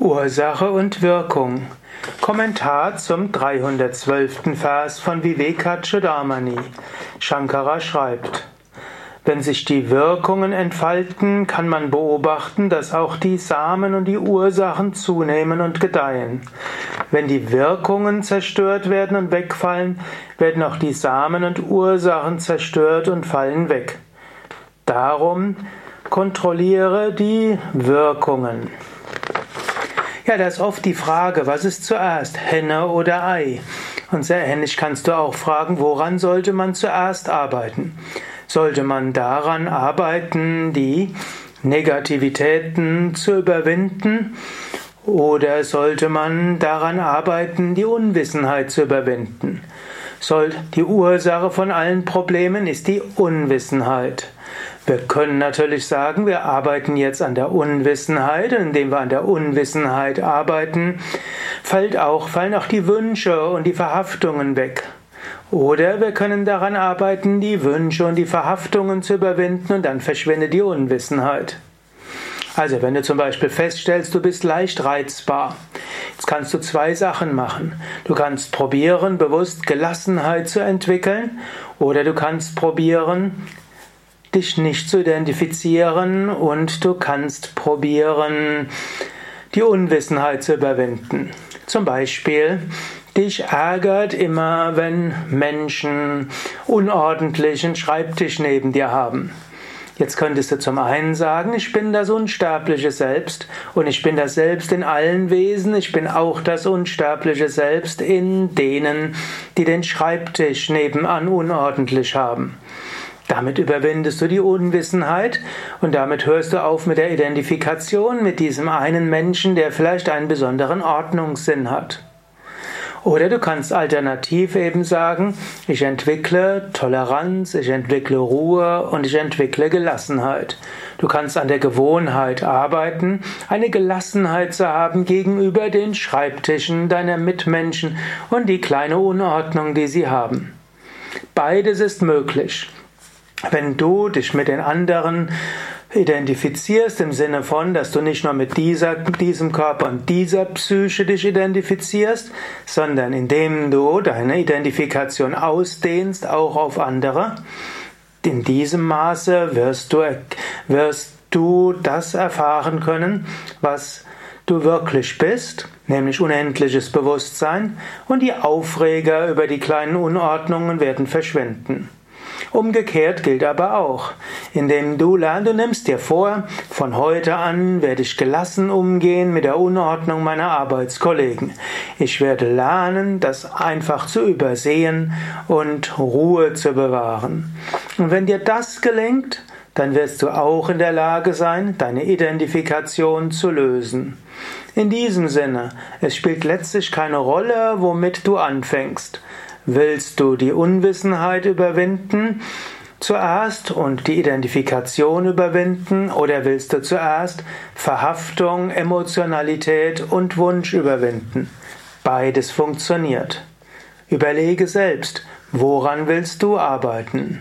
Ursache und Wirkung. Kommentar zum 312. Vers von Vivekachudamani. Shankara schreibt, wenn sich die Wirkungen entfalten, kann man beobachten, dass auch die Samen und die Ursachen zunehmen und gedeihen. Wenn die Wirkungen zerstört werden und wegfallen, werden auch die Samen und Ursachen zerstört und fallen weg. Darum kontrolliere die Wirkungen. Ja, da ist oft die Frage, was ist zuerst, Henne oder Ei? Und sehr ähnlich kannst du auch fragen, woran sollte man zuerst arbeiten? Sollte man daran arbeiten, die Negativitäten zu überwinden? Oder sollte man daran arbeiten, die Unwissenheit zu überwinden? Soll die Ursache von allen Problemen ist die Unwissenheit. Wir können natürlich sagen, wir arbeiten jetzt an der Unwissenheit und indem wir an der Unwissenheit arbeiten, fällt auch, fallen auch die Wünsche und die Verhaftungen weg. Oder wir können daran arbeiten, die Wünsche und die Verhaftungen zu überwinden und dann verschwindet die Unwissenheit. Also wenn du zum Beispiel feststellst, du bist leicht reizbar, jetzt kannst du zwei Sachen machen. Du kannst probieren, bewusst Gelassenheit zu entwickeln oder du kannst probieren, dich nicht zu identifizieren und du kannst probieren, die Unwissenheit zu überwinden. Zum Beispiel, dich ärgert immer, wenn Menschen unordentlichen Schreibtisch neben dir haben. Jetzt könntest du zum einen sagen, ich bin das unsterbliche Selbst und ich bin das Selbst in allen Wesen, ich bin auch das unsterbliche Selbst in denen, die den Schreibtisch nebenan unordentlich haben. Damit überwindest du die Unwissenheit und damit hörst du auf mit der Identifikation mit diesem einen Menschen, der vielleicht einen besonderen Ordnungssinn hat. Oder du kannst alternativ eben sagen, ich entwickle Toleranz, ich entwickle Ruhe und ich entwickle Gelassenheit. Du kannst an der Gewohnheit arbeiten, eine Gelassenheit zu haben gegenüber den Schreibtischen deiner Mitmenschen und die kleine Unordnung, die sie haben. Beides ist möglich. Wenn du dich mit den anderen identifizierst im Sinne von, dass du nicht nur mit dieser, diesem Körper und dieser Psyche dich identifizierst, sondern indem du deine Identifikation ausdehnst, auch auf andere. In diesem Maße wirst du, wirst du das erfahren können, was du wirklich bist, nämlich unendliches Bewusstsein, und die Aufreger über die kleinen Unordnungen werden verschwinden. Umgekehrt gilt aber auch, indem du lernst, du nimmst dir vor, von heute an werde ich gelassen umgehen mit der Unordnung meiner Arbeitskollegen. Ich werde lernen, das einfach zu übersehen und Ruhe zu bewahren. Und wenn dir das gelingt, dann wirst du auch in der Lage sein, deine Identifikation zu lösen. In diesem Sinne, es spielt letztlich keine Rolle, womit du anfängst. Willst du die Unwissenheit überwinden zuerst und die Identifikation überwinden oder willst du zuerst Verhaftung, Emotionalität und Wunsch überwinden? Beides funktioniert. Überlege selbst, woran willst du arbeiten?